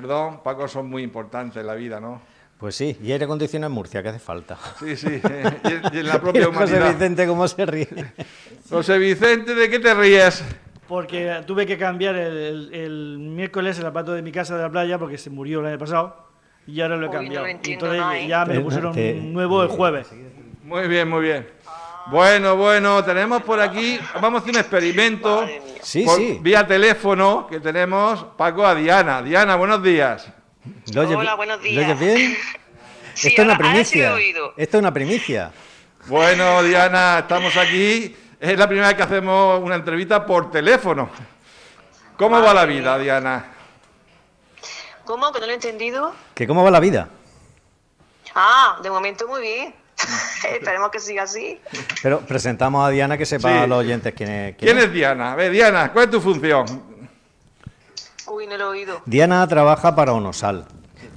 perdón, Paco, son muy importantes en la vida, ¿no? Pues sí, y aire acondicionado en Murcia, que hace falta. Sí, sí, y en, y en la propia José humanidad. Vicente, ¿cómo se ríe? José Vicente, ¿de qué te ríes? Porque tuve que cambiar el, el- el miércoles el zapato de mi casa de la playa porque se murió el año pasado y ahora lo he Uy, no cambiado. lo y entiendo entonces nada, ¿eh? ya me lo pusieron te- nuevo el jueves. Muy bien, muy bien. Bueno, bueno, tenemos por aquí, vamos a hacer un experimento Madre mía. Sí, por- sí. vía teléfono que tenemos, Paco, a Diana. Diana, buenos días. ¿Lo Hola, buenos ¿Lo días. oyes bien? Sí, Esto es una lo primicia. Esto es una primicia. Bueno, Diana, estamos aquí. Es la primera vez que hacemos una entrevista por teléfono. ¿Cómo va la vida, Diana? ¿Cómo? ¿Que no lo he entendido? ¿Que cómo va la vida? Ah, de momento muy bien. Esperemos que siga así. Pero presentamos a Diana que sepa Sí. a los oyentes quién es. ¿Quién es Diana? A ver, Diana, ¿cuál es tu función? Uy, no lo he oído. Diana trabaja para Onosal.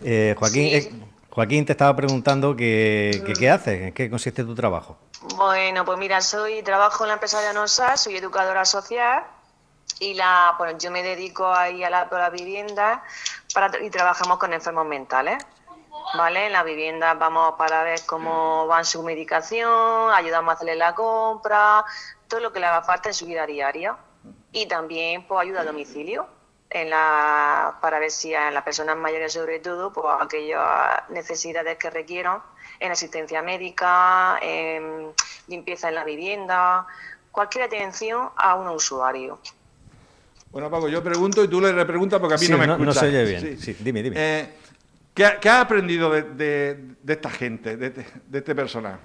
Eh, Joaquín, Sí. eh, Joaquín te estaba preguntando que, que qué haces, en qué consiste tu trabajo. Bueno, pues mira, soy trabajo en la empresa de ANOSA, soy educadora social y la, bueno, yo me dedico ahí a la, a la vivienda para, y trabajamos con enfermos mentales. ¿Vale? En la vivienda vamos para ver cómo van su medicación, ayudamos a hacerle la compra, todo lo que le haga falta en su vida diaria. Y también pues ayuda a domicilio en la, para ver si a las personas mayores sobre todo, pues aquellas necesidades que requieran en asistencia médica, en limpieza en la vivienda, cualquier atención a un usuario. Bueno, Paco, yo pregunto y tú le repreguntas porque a mí Sí, no me no- no se oye bien. Sí, dime, dime. Eh, ¿qué, ha- qué has aprendido de, de- de esta gente, de, este- de este personal,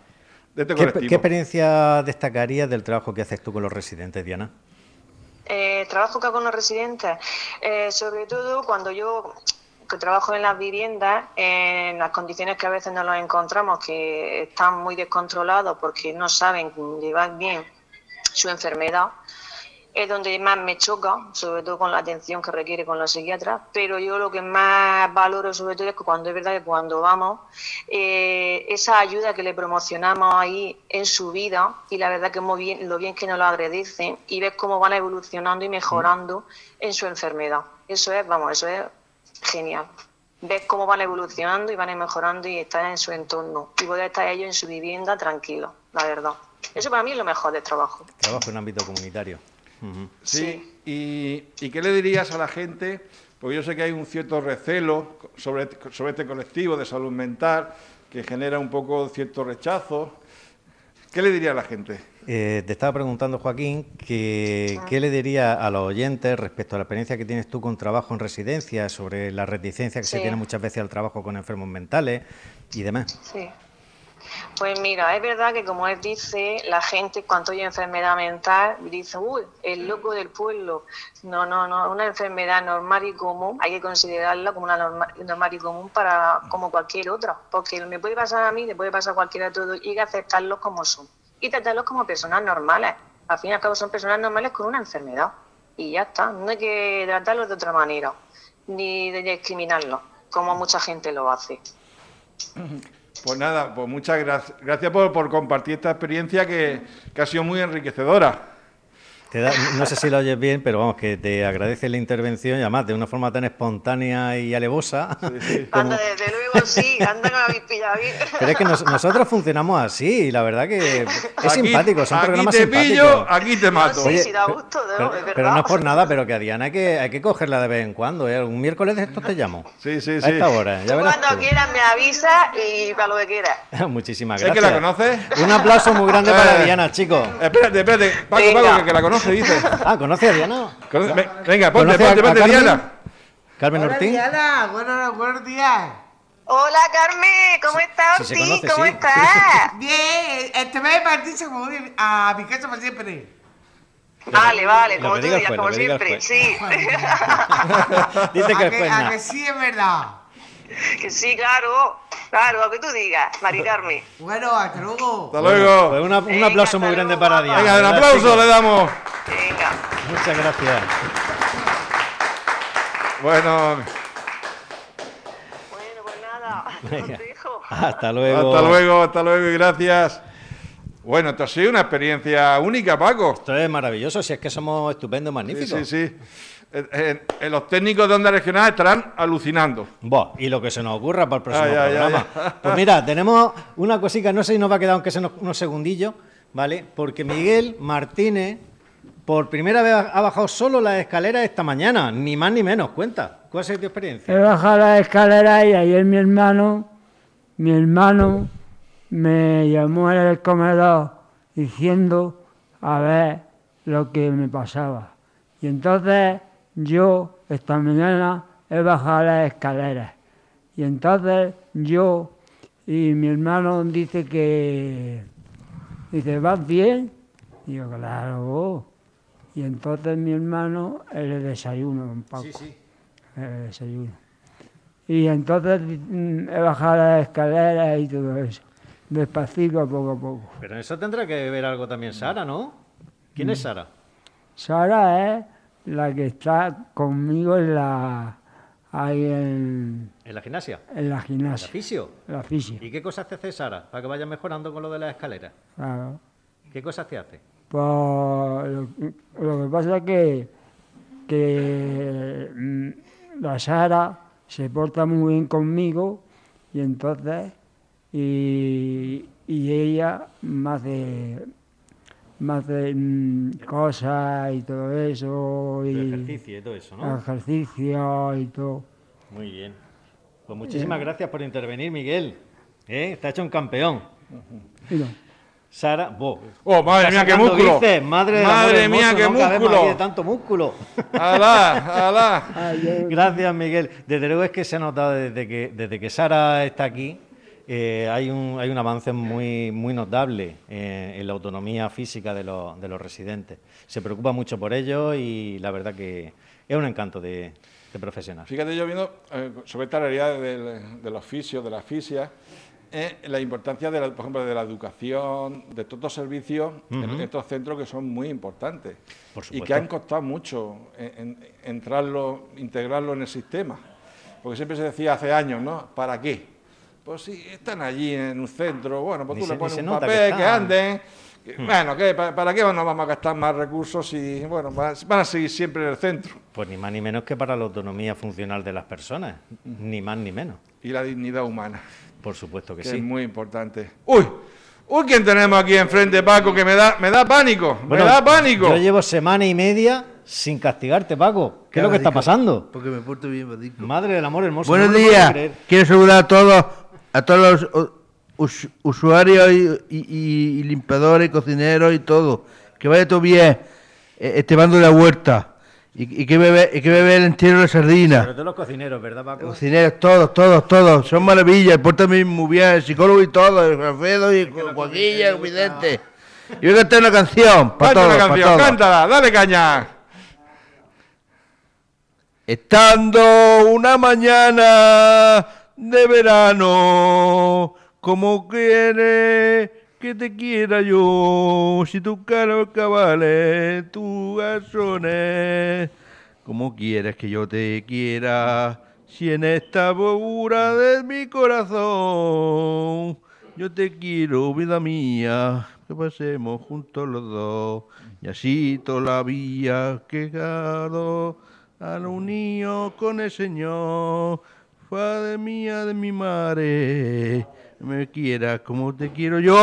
de este ¿Qué, colectivo? qué experiencia destacarías del trabajo que haces tú con los residentes, Diana? Eh, trabajo acá con los residentes, eh, sobre todo cuando yo que trabajo en las viviendas, en las condiciones que a veces nos los encontramos, que están muy descontrolados porque no saben llevar bien su enfermedad, es donde más me choca, sobre todo con la atención que requiere con los psiquiatras, pero yo lo que más valoro sobre todo es cuando es verdad que cuando vamos, eh, esa ayuda que le promocionamos ahí en su vida, y la verdad que muy bien, lo bien que nos lo agradecen, y ves cómo van evolucionando y mejorando en su enfermedad. Eso es, vamos, eso es genial. Ves cómo van evolucionando y van mejorando y están en su entorno, y poder estar ellos en su vivienda tranquilos, la verdad. Eso para mí es lo mejor del trabajo. Trabajo en ámbito comunitario. Sí, Y, y qué le dirías a la gente? Porque yo sé que hay un cierto recelo sobre, sobre este colectivo de salud mental que genera un poco cierto rechazo. ¿Qué le diría a la gente? Eh, te estaba preguntando, Joaquín, que, ¿qué le diría a los oyentes respecto a la experiencia que tienes tú con trabajo en residencia, sobre la reticencia que se tiene muchas veces al trabajo con enfermos mentales y demás? Sí. Pues mira, es verdad que como él dice, la gente cuando oye enfermedad mental dice, uy, el loco del pueblo. No, no, no, una enfermedad normal y común, hay que considerarla como una norma- normal y común para como cualquier otra, porque me puede pasar a mí, le puede pasar a cualquiera de todos, y hay que aceptarlos como son y tratarlos como personas normales. Al fin y al cabo son personas normales con una enfermedad y ya está, no hay que tratarlos de otra manera, ni de discriminarlos, como mucha gente lo hace. Pues nada, pues muchas gracias, gracias por, por compartir esta experiencia que, que ha sido muy enriquecedora. Te da- no sé si lo oyes bien, pero vamos, que te agradece la intervención y además de una forma tan espontánea y alevosa. como- Anda, desde Pero es que nos- nosotros funcionamos así y la verdad que es Aquí- simpático, son aquí programas te simpáticos. pillo, aquí te mato. Sí, Oye, sí, da gusto, pero, Es verdad. pero no es por nada, pero que a Diana hay que, hay que cogerla de vez en cuando. ¿eh? Un miércoles de estos te llamo. Sí, sí, A sí. esta hora, ya Tú verás cuando tú. quieras me avisas y para lo que quieras. Muchísimas ¿Es gracias. que la conoces? Un aplauso muy grande para Eh. Diana, chicos. Espérate, espérate. Paco, Venga. Paco, que, que la conoce, dice. Ah, ¿conoce a Diana? Conoce- Venga, ponte, ¿Conoce a- ponte, a ponte, Carmen? Diana. Carmen Hola Ortiz. Diana, buenos, buenos días. Hola Carmen, ¿cómo estás, conoce, ¿Cómo sí. estás? Bien, este mes bien a mi casa por siempre. Vale, vale, como tú digas, como siempre, sí. Dice que a, que, a que sí es verdad. Que sí, claro. Claro, lo que tú digas, Mari Carmen. Bueno, hasta luego. Hasta luego. Pues una- un Venga, aplauso muy grande para. Diana. Venga, un ¿verdad, aplauso le damos. Venga. Muchas gracias. Bueno, Hasta luego. hasta luego, hasta luego y gracias. Bueno, esto ha sido una experiencia única, Paco. Esto es maravilloso, si es que somos estupendos, Sí, magníficos. sí, sí. Eh, eh, eh, los técnicos de onda regional estarán alucinando. Buah, y lo que se nos ocurra para el próximo Ay, ay, programa. ay. Pues mira, tenemos una cosita, no sé si nos va a quedar aunque sea unos segundillos, ¿vale? Porque Miguel Martínez por primera vez ha bajado solo las escaleras esta mañana, ni más ni menos. Cuenta, ¿cuál sido tu experiencia? He bajado la escalera y ayer mi hermano, mi hermano me llamó en el comedor diciendo a ver lo que me pasaba. Y entonces yo esta mañana he bajado las escaleras. Y entonces yo y mi hermano dice que dice, ¿vas bien? Y yo, claro. Y entonces mi hermano, el desayuno, don Paco. Sí, sí. el desayuno. Y entonces mm, he bajado las escaleras y todo eso. Despacito, poco a poco. Pero en eso tendrá que ver algo también Sara, ¿no? ¿Quién es Sara? Sara es la que está conmigo en la, ahí en, ¿En la gimnasia? en la ¿La gimnasia, fisio? la fisio. ¿Y qué cosas te hace Sara para que vaya mejorando con lo de las escaleras? Claro. ¿Qué cosas te hace? Pues lo, lo que pasa es que, que mm, la Sara se porta muy bien conmigo y entonces y, y ella me hace, me hace mm, cosas y todo eso y ejercicio y todo eso, ¿no? ejercicio y todo. Muy bien. Pues muchísimas gracias por intervenir, Miguel. ¿Eh? Está hecho un campeón. Mira, Sara, vos. Oh, madre mía, qué músculo. bíceps, madre Madre hermoso, mía, qué no músculo. aquí de tanto músculo. ¡Alá, alá! ay, Gracias, Miguel. Desde luego es que se ha notado desde que, desde que Sara está aquí, eh, hay, un, hay un avance muy, muy notable eh, en la autonomía física de los, de los residentes. Se preocupa mucho por ello y la verdad que es un encanto de, de profesional. Fíjate, yo viendo eh, sobre esta realidad del, del oficio, de la fisia, eh, la importancia, de la, por ejemplo, de la educación, de todos los servicios en estos centros que son muy importantes Por y que han costado mucho en- en- entrarlo, integrarlo en el sistema. Porque siempre se decía hace años, ¿no? ¿Para qué? Pues si están allí en un centro, bueno, pues Ni tú se- le pones un que papel, que. Hmm. anden. que- Bueno, ¿qué? ¿Para, para qué nos vamos a gastar más recursos si, bueno, van a seguir siempre en el centro? Pues ni más ni menos que para la autonomía funcional de las personas, ni más ni menos. Y la dignidad humana. Por supuesto que que sí. es muy importante. ¡Uy! ¡Uy! ¿Quién tenemos aquí enfrente, Paco? Que me da, me da pánico. Bueno, me da pánico. Yo llevo semana y media sin castigarte, Paco. ¿Qué es lo que está pasando? Porque me porto bien, Badico. Madre del amor hermoso. Buenos no días. Quiero saludar a todos, a todos los uh, us- usuarios y, y- y- y limpiadores, cocineros y todo. Que vaya todo bien. eh, Este bando de la huerta. Y, y que bebe, y que bebe el entierro de Sobre sardina. todo los cocineros, ¿verdad, Paco? Cocineros, todos, todos, todos. Son maravillas. Pórtame muy bien. El psicólogo y todo. El Alfredo y Joaquilla, el Vidente. Y voy a cantar una canción. Para todos, una canción, todos. cántala, dale caña. Estando una mañana de verano, como quiere que te quiera yo, si tu caro cabales, tu garzones, como quieres que yo te quiera, si en esta bobura de mi corazón, yo te quiero, vida mía, que pasemos juntos los dos, y así toda la vía que gado a lo unido con el Señor, Padre mía de mi madre, me quieras como te quiero yo.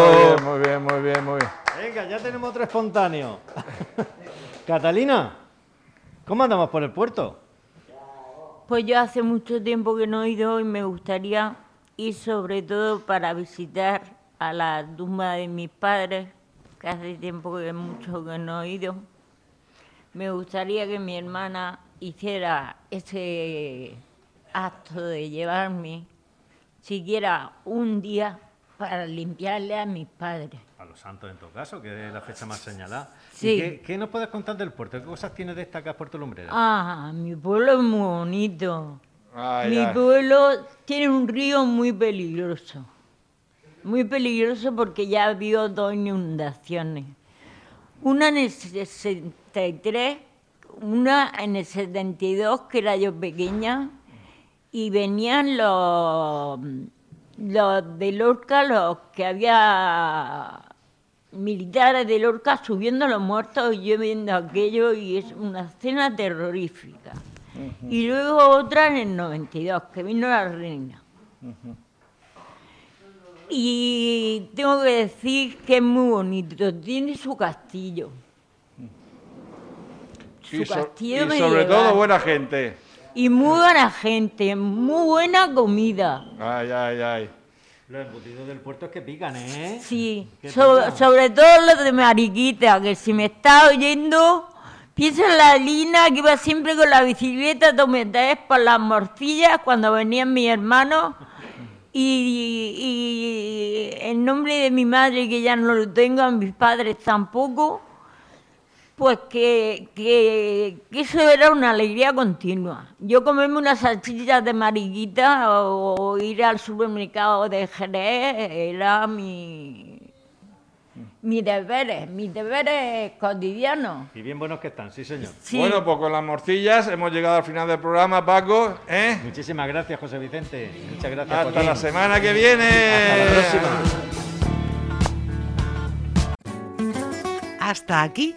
Muy bien, muy bien, muy bien, muy bien. Venga, ya tenemos otro espontáneo. Catalina, ¿cómo andamos por el puerto? Pues yo hace mucho tiempo que no he ido y me gustaría ir sobre todo para visitar a la tumba de mis padres, que hace tiempo que mucho que no he ido. Me gustaría que mi hermana hiciera ese acto de llevarme, siquiera un día, para limpiarle a mis padres. A los santos en todo caso, que es la fecha más señalada. Sí. ¿Y qué, qué nos puedes contar del puerto? ¿Qué cosas tienes destacadas Puerto Lumbrera? Ah, mi pueblo es muy bonito. Ay, mi ay. pueblo tiene un río muy peligroso. Muy peligroso porque ya ha habido dos inundaciones. Una en el 63, una en el 72, que era yo pequeña, y venían los, los de Lorca, los que había militares de Lorca subiendo a los muertos y yo viendo aquello y es una escena terrorífica. Y luego otra en el 92, que vino la reina. Y tengo que decir que es muy bonito, tiene su castillo. Su Y, so- castillo y sobre medieval. todo buena gente. Y muy buena gente, muy buena comida. Ay, ay, ay. Los embutidos del puerto es que pican, ¿eh? Sí, Qué so- pica. sobre todo los de Mariquita, que si me está oyendo, piensa en la Lina que iba siempre con la bicicleta tometés por las morcillas cuando venían mis hermanos. Y, y en nombre de mi madre, que ya no lo tengo, a mis padres tampoco, pues que, que, que eso era una alegría continua. Yo comerme unas salchichas de mariquita o, o ir al supermercado de Jerez era mi, mi deberes, mis deberes cotidianos. Y bien buenos que están, sí, señor. Sí. Bueno, pues con las morcillas hemos llegado al final del programa, Paco. ¿eh? Muchísimas gracias, José Vicente. Muchas gracias, Hasta Joaquín. la semana que viene. Hasta la próxima. Hasta aquí